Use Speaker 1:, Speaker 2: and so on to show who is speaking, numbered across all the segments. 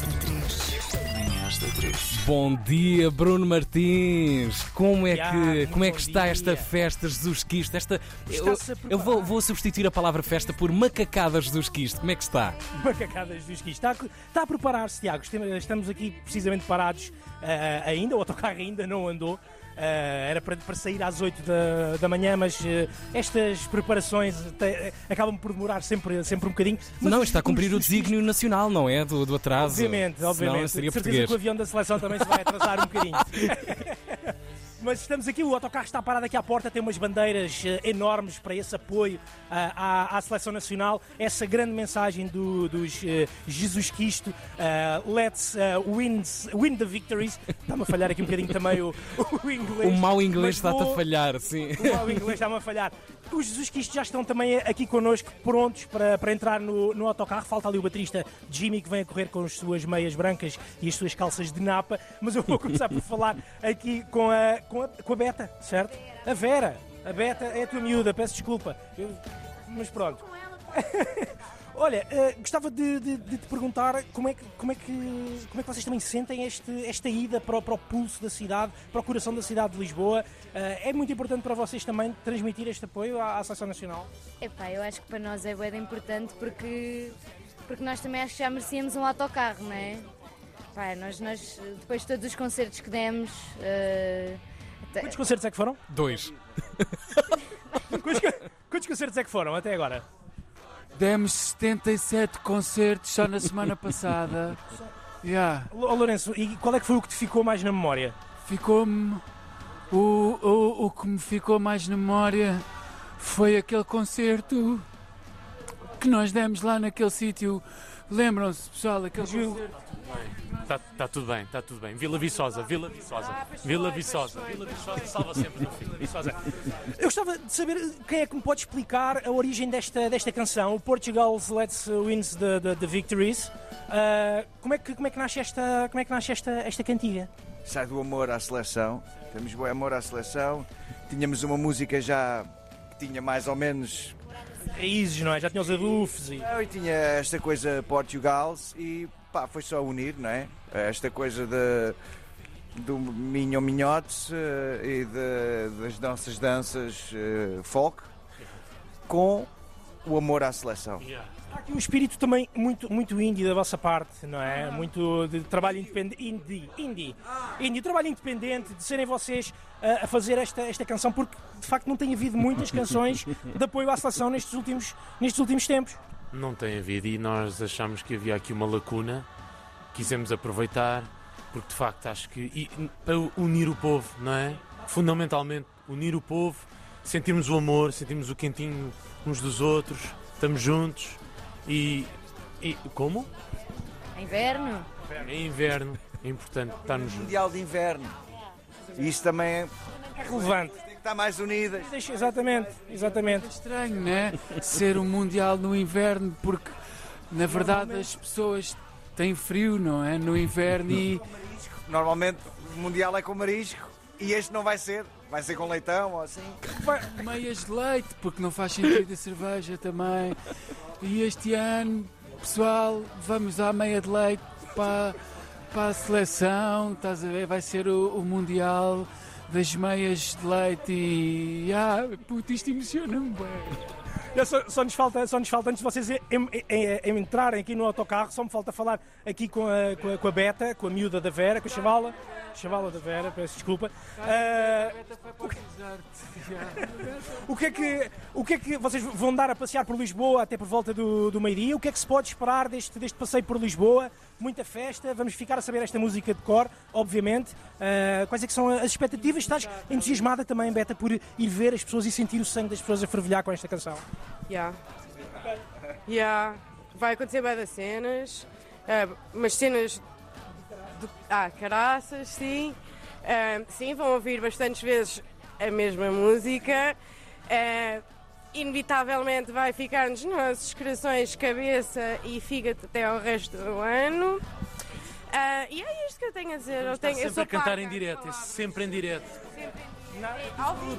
Speaker 1: da 3.
Speaker 2: Manhãs da 3.
Speaker 3: Bom dia, Bruno Martins. Como é
Speaker 4: Ya,
Speaker 3: que,
Speaker 4: muito
Speaker 3: como é que
Speaker 4: bom
Speaker 3: está
Speaker 4: dia.
Speaker 3: esta festa Jesus Cristo? Esta, eu,
Speaker 4: Está-se a
Speaker 3: eu vou,
Speaker 4: preparar.
Speaker 3: vou substituir a palavra festa por macacada Jesus Cristo. Como é que está?
Speaker 4: Macacadas dos Quis. Está, a- está a preparar-se, Tiago. Estamos aqui precisamente parados ah, ainda, o autocarro ainda não andou. Ah, era para, para sair às 8 da, da manhã, mas ah, estas preparações te- acabam por demorar sempre, sempre um bocadinho. Mas
Speaker 3: não, está a cumprir o desígnio nacional, não é? Do, do atraso.
Speaker 4: Obviamente,
Speaker 3: Senão
Speaker 4: obviamente.
Speaker 3: seria
Speaker 4: De certeza
Speaker 3: português.
Speaker 4: que o avião da seleção também se vai atrasar um bocadinho. Mas estamos aqui, o autocarro está parado aqui à porta, tem umas bandeiras eh, enormes para esse apoio ah, à, à seleção nacional. Essa grande mensagem do, dos eh, Jesus Cristo, let's win, win the victories. Está-me a falhar aqui um bocadinho também o, o inglês.
Speaker 3: O mau inglês está-te a falhar, sim.
Speaker 4: o mau inglês está-me a falhar. Os Jesus Cristo já estão também aqui connosco, prontos para, para entrar no, no autocarro. Falta ali o baterista Jimmy, que vem a correr com as suas meias brancas e as suas calças de napa. Mas eu vou começar por falar aqui com a, com a, com a Beta, certo? A Vera. A Beta é a tua miúda, peço desculpa. Eu- mas pronto. Olha, eh, gostava de, de- de te perguntar como é, que, como, é que, como é que vocês também sentem este, esta ida para, o- para o pulso da cidade, para o coração da cidade de Lisboa. Eh, é muito importante para vocês também transmitir este apoio à, à Seleção Nacional?
Speaker 5: Epá, eu acho que para nós é bem importante porque, porque nós também acho que já merecíamos um autocarro, não é? Pá, nós, nós, depois de todos os concertos que demos. até-
Speaker 4: Quantos concertos é que foram?
Speaker 3: Dois.
Speaker 4: Quantos concertos é que foram até agora?
Speaker 2: Demos 77 concertos só na semana passada. Yeah.
Speaker 4: Ó Lourenço, e qual é que foi o que te ficou mais na memória?
Speaker 2: Ficou-me. O, o, o que me ficou mais na memória foi aquele concerto que nós demos lá naquele sítio. Lembram-se, pessoal, aquele concerto?
Speaker 6: Está tá tudo bem, está tudo bem. Vila Viçosa, Vila Viçosa, Vila Viçosa, Vila Viçosa, salva sempre no fim.
Speaker 4: Viçosa. Eu gostava de saber quem é que me pode explicar a origem desta, desta canção, o Portugal's Let's Wins the, the, the Victories. Ah, como, é que, como é que nasce esta, como é que nasce esta, esta cantiga?
Speaker 7: sai do amor à seleção. Temos bom amor à seleção. Tínhamos uma música já que tinha mais ou menos.
Speaker 4: Raízes, não é? Já tinha os adufes e.
Speaker 7: Eu tinha esta coisa Portugal e pá, foi só unir, não é? Esta coisa de, do Minho Minhote eh, e de- das nossas danças eh, folk com o amor à seleção.
Speaker 4: Há aqui um espírito também muito, muito indie da vossa parte, não é? Muito de trabalho independente. Indie, indie. Indie, trabalho independente, de serem vocês ah, a fazer esta, esta canção, porque de facto não tem havido muitas canções de apoio à seleção nestes últimos, nestes últimos tempos.
Speaker 6: Não tem havido e nós achamos que havia aqui uma lacuna, quisemos aproveitar, porque de facto acho que. E, para unir o povo, não é? Fundamentalmente, unir o povo, sentirmos o amor, sentirmos o quentinho uns dos outros, estamos juntos e. e como?
Speaker 5: Inverno?
Speaker 6: É inverno, é importante estarmos juntos.
Speaker 7: Mundial de Inverno. E isso também é,
Speaker 4: É relevante.
Speaker 7: tem que estar mais unidas.
Speaker 4: Exatamente, exatamente.
Speaker 2: Estranho, né? Ser um Mundial no inverno, porque na verdade as pessoas têm frio, não é? No inverno e.
Speaker 7: Normalmente o Mundial é com marisco e este não vai ser. Vai ser com leitão ou assim.
Speaker 2: meias de leite, porque não faz sentido a cerveja também. E este ano, pessoal, vamos à meia de leite para, para a seleção, estás a ver? Vai ser o, o Mundial das meias de leite e. Ah, puto, isto emociona-me bem.
Speaker 4: Eu Só, só nos falta, só nos falta, antes de vocês em- em- em- entrarem aqui no autocarro, só me falta falar aqui com a, com a, com a Beta, com a miúda da Vera, com a chavala. Chavala da Vera, peço desculpa. Ah, o, que é que, o que é que vocês vão dar a passear por Lisboa até por volta do, do meio-dia? O que é que se pode esperar deste, deste passeio por Lisboa? Muita festa, vamos ficar a saber esta música de cor, obviamente. Ah, quais é que são as expectativas? Estás entusiasmada também, Beta, por ir ver as pessoas e sentir o sangue das pessoas a fervilhar com esta canção?
Speaker 8: Já. Já. Vai acontecer bem das cenas. ah, umas cenas. De, ah, caraças, sim. Ah, sim, vão ouvir bastantes vezes a mesma música. Ah, inevitavelmente vai ficar-nos nos nossos corações, cabeça e fígado até ao resto do ano. Ah, e é isto que eu tenho a dizer. Eu, tenho, eu
Speaker 6: sempre
Speaker 8: sou
Speaker 6: a cantar em direto, é
Speaker 8: sou
Speaker 6: sempre em direto.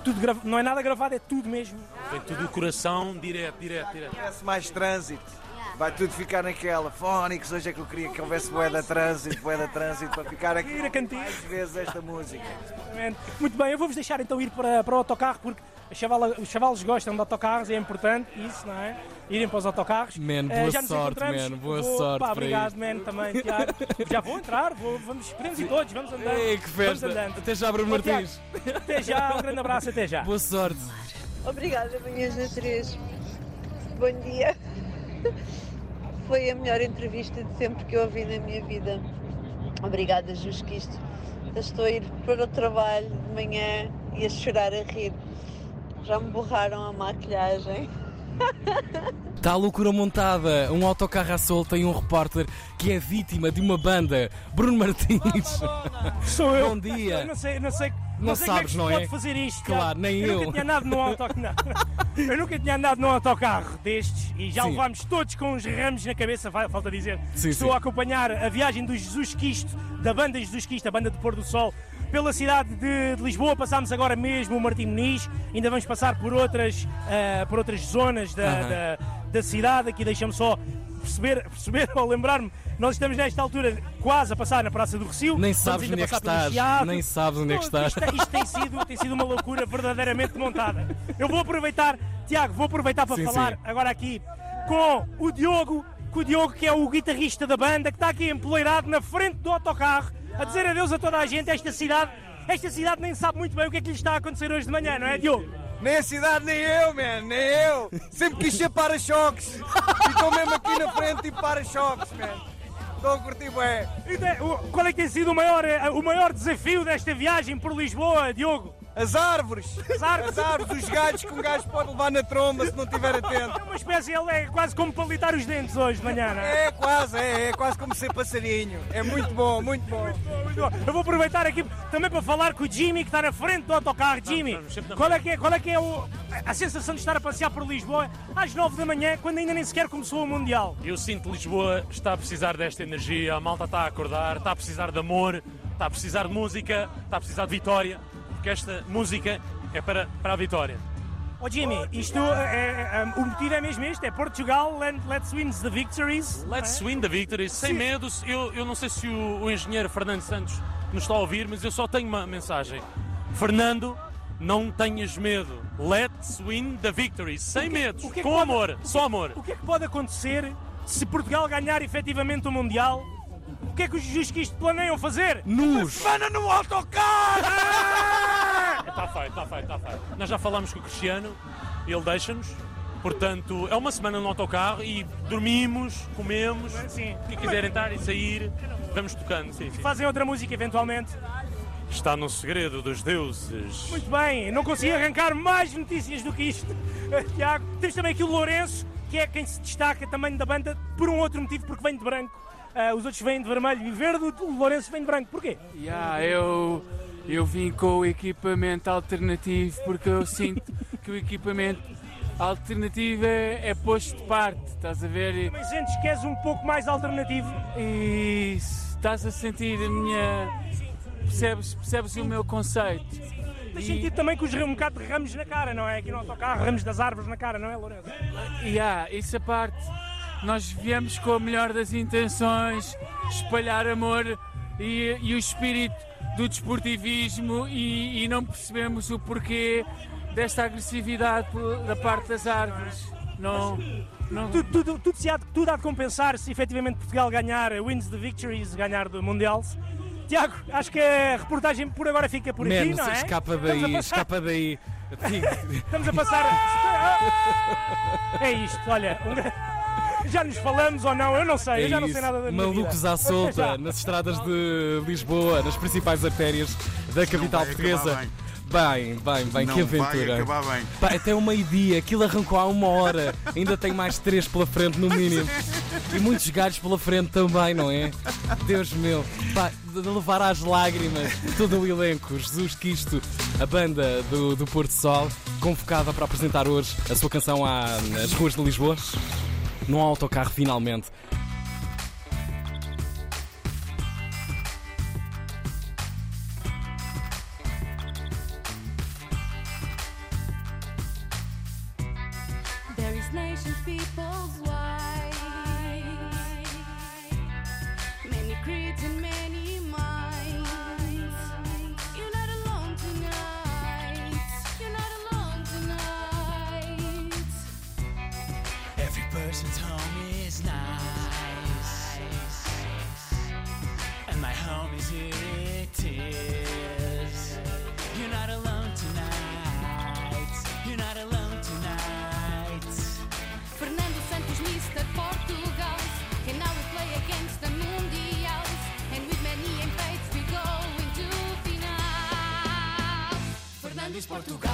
Speaker 4: Tudo grava- não é nada gravado, é tudo mesmo.
Speaker 6: Tem tudo o coração, direto, direto, direto.
Speaker 7: Parece mais trânsito. Vai tudo ficar naquela. Fónix, hoje é que eu queria que houvesse boeda trânsito, boeda trânsito, para ficar aqui
Speaker 4: Ir a cantinho.
Speaker 7: mais vezes esta música.
Speaker 4: Exatamente. Muito bem, eu vou-vos deixar então ir para, para o autocarro, porque a chavala- os chavalos gostam de autocarros e é importante isso, não é? Irem para os autocarros.
Speaker 3: Man,
Speaker 4: Eh,
Speaker 3: boa
Speaker 4: já nos
Speaker 3: sorte,
Speaker 4: encontramos.
Speaker 3: man, boa
Speaker 4: Vou-
Speaker 3: sorte
Speaker 4: pá,
Speaker 3: para
Speaker 4: obrigado, man, também, Tiago. Já vou entrar, vou, vamos, podemos ir todos, vamos andando.
Speaker 3: Ei, que festa!
Speaker 4: Vamos andando.
Speaker 3: Até já, Bruno
Speaker 4: Ó, Tiago,
Speaker 3: Martins.
Speaker 4: Até já, um grande abraço, até já.
Speaker 3: Boa sorte.
Speaker 1: Obrigada, Manhãs da 3. Bom dia. Foi a melhor entrevista de sempre que eu ouvi na minha vida. Obrigada, Jusquisto. Estou a ir para o trabalho de manhã e a chorar a rir. Já me borraram a maquilhagem.
Speaker 3: Está a loucura montada. Um autocarro à solta e um repórter que é vítima de uma banda. Bruno Martins.
Speaker 4: Sou eu.
Speaker 3: Bom dia.
Speaker 4: Eu não sei, não sei, não
Speaker 3: Não
Speaker 4: sei como é que
Speaker 3: sabes,
Speaker 4: se
Speaker 3: não é?
Speaker 4: pode fazer isto.
Speaker 3: Claro, nem
Speaker 4: eu.
Speaker 3: eu.
Speaker 4: nunca tinha andado num autocarro. eu nunca tinha andado num autocarro destes e já
Speaker 3: Sim.
Speaker 4: levámos todos com uns ramos na cabeça, fa- falta dizer.
Speaker 3: Sim,
Speaker 4: Estou
Speaker 3: sim.
Speaker 4: a acompanhar a viagem do Jesus Quisto, da banda Jesus Quisto, a banda de Pôr do Sol, pela cidade de, de Lisboa. Passámos agora mesmo o Martim Muniz, ainda vamos passar por outras, ah, por outras zonas da,
Speaker 3: Aham.
Speaker 4: da, da cidade. Aqui deixa-me só perceber, perceber ou lembrar-me, nós estamos nesta altura quase a passar na Praça do Recio.
Speaker 3: Nem sabes onde é que estás.
Speaker 4: Chiado.
Speaker 3: Nem sabes onde é que estás.
Speaker 4: Isto, isto tem, sido, tem sido uma loucura verdadeiramente montada. Eu vou aproveitar, Tiago, vou aproveitar para
Speaker 3: Sim,
Speaker 4: falar
Speaker 3: sim.
Speaker 4: agora aqui com o Diogo, com o Diogo que é o guitarrista da banda, que está aqui empoleirado na frente do autocarro, a dizer adeus a toda a gente. Esta cidade, esta cidade nem sabe muito bem o que é que lhe está a acontecer hoje de manhã, não é, Diogo?
Speaker 7: Nem a cidade, nem eu, man, nem eu. Sempre quis ser para-choques. E estou mesmo aqui na frente e para-choques, man. Estou a curtir bem.
Speaker 4: E de- o- Qual é que tem sido o maior, eh, o maior desafio desta viagem por Lisboa, Diogo?
Speaker 7: As árvores.
Speaker 4: As árvores.
Speaker 7: As árvores, os galhos que um gajo pode levar na tromba se não estiver atento.
Speaker 4: É uma espécie, ele é quase como palitar os dentes hoje de manhã, não é?
Speaker 7: É quase, é, é quase como ser passarinho. É muito bom, muito bom.
Speaker 4: Muito bom. Eu vou aproveitar aqui também para falar com o Jimmy, que está na frente do autocarro. Jimmy, qual é que é, qual é, que é o- a sensação de estar a passear por Lisboa às 9 da manhã, quando ainda nem sequer começou o Mundial?
Speaker 6: Eu sinto que Lisboa está a precisar desta energia, a malta está a acordar, está a precisar de amor, está a precisar de música, está a precisar de vitória, porque esta música é para, para a vitória.
Speaker 4: Ó Jimmy, isto é, é- é- o motivo é mesmo este, é Portugal, let- let's win the victories.
Speaker 6: Let's win the victory, sem
Speaker 4: Sim.
Speaker 6: medo. Eu, eu não sei se o, o engenheiro Fernando Santos nos está a ouvir, mas eu só tenho uma mensagem. Fernando, não tenhas medo. Let's win the victory, sem medos,
Speaker 4: o que é que
Speaker 6: com
Speaker 4: pode-
Speaker 6: amor, só amor.
Speaker 4: O que é que pode acontecer se Portugal ganhar efetivamente o Mundial? O que é que os juízes que isto planeiam fazer?
Speaker 3: Nus.
Speaker 4: Semana no autocarro!
Speaker 6: Está feito, está feito, está feito. Nós já falamos com o Cristiano, ele deixa-nos. Portanto, é uma semana no autocarro e dormimos, comemos.
Speaker 4: Sim.
Speaker 6: Quem quiser entrar e sair, vamos tocando. Sim, sim.
Speaker 4: Fazem outra música eventualmente.
Speaker 6: Está no segredo dos deuses.
Speaker 4: Muito bem, não consegui arrancar mais notícias do que isto. Eh, Tiago, temos também aqui o Lourenço, que é quem se destaca também da banda por um outro motivo, porque vem de branco. Ah, os outros vêm de vermelho e verde, o Lourenço vem de branco. Porquê?
Speaker 2: Yeah, eu, eu vim com o equipamento alternativo porque eu sinto que o equipamento alternativo é, é posto de parte, estás a ver?
Speaker 4: Também sentes que és um pouco mais alternativo.
Speaker 2: E estás a sentir a minha. Percebes, percebes o meu conceito?
Speaker 4: Tens sentido também com os, um bocado de ramos na cara, não é? Aqui no autocarro, ramos das árvores na cara, não é, Lourenço?
Speaker 2: E há, isso a parte, nós viemos com a melhor das intenções, espalhar amor e, e o espírito do desportivismo e, e não percebemos o porquê desta agressividade por- da parte das árvores. Não, não,
Speaker 4: Tudo, tudo, tudo, se há, de- tudo há de compensar se efetivamente Portugal ganhar, wins the victories, ganhar do Mundial. Tiago, acho que a reportagem por agora fica por aqui,
Speaker 3: Menos,
Speaker 4: não é?
Speaker 3: escapa
Speaker 4: Estamos a
Speaker 3: daí,
Speaker 4: passar-
Speaker 3: escapa daí.
Speaker 4: Estamos a passar. É isto, olha. um Já nos falamos ou não? Eu não sei, eu já não sei
Speaker 3: É isso.
Speaker 4: nada da minha
Speaker 3: Malucos
Speaker 4: vida.
Speaker 3: à solta nas estradas de Lisboa, nas principais artérias da capital
Speaker 9: vai
Speaker 3: portuguesa. Bem, bem, bem,
Speaker 9: não
Speaker 3: que
Speaker 9: vai
Speaker 3: aventura.
Speaker 9: acabar bem.
Speaker 3: Pá, até o meio-dia, aquilo arrancou há uma hora. Ainda tem mais três pela frente, no mínimo. E muitos galhos pela frente também, não é? Deus meu. Pá, de levar às lágrimas todo o elenco. Jesus Quisto, a banda do, do Porto Sol, convocada para apresentar hoje a sua canção à- nas ruas de Lisboa. Num autocarro, finalmente.
Speaker 9: Portugal.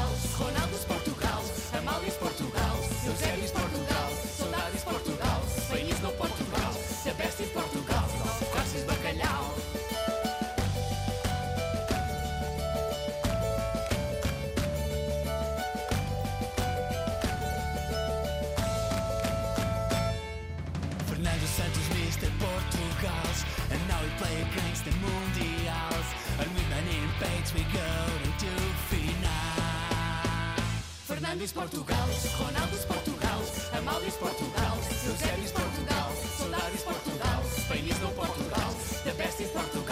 Speaker 7: Fernandes Portugal, Ronaldo Portugal, Amaldis Portugal, Eusébio Portugal, Soldados Portugal, Feinis no Portugal, da Portugal.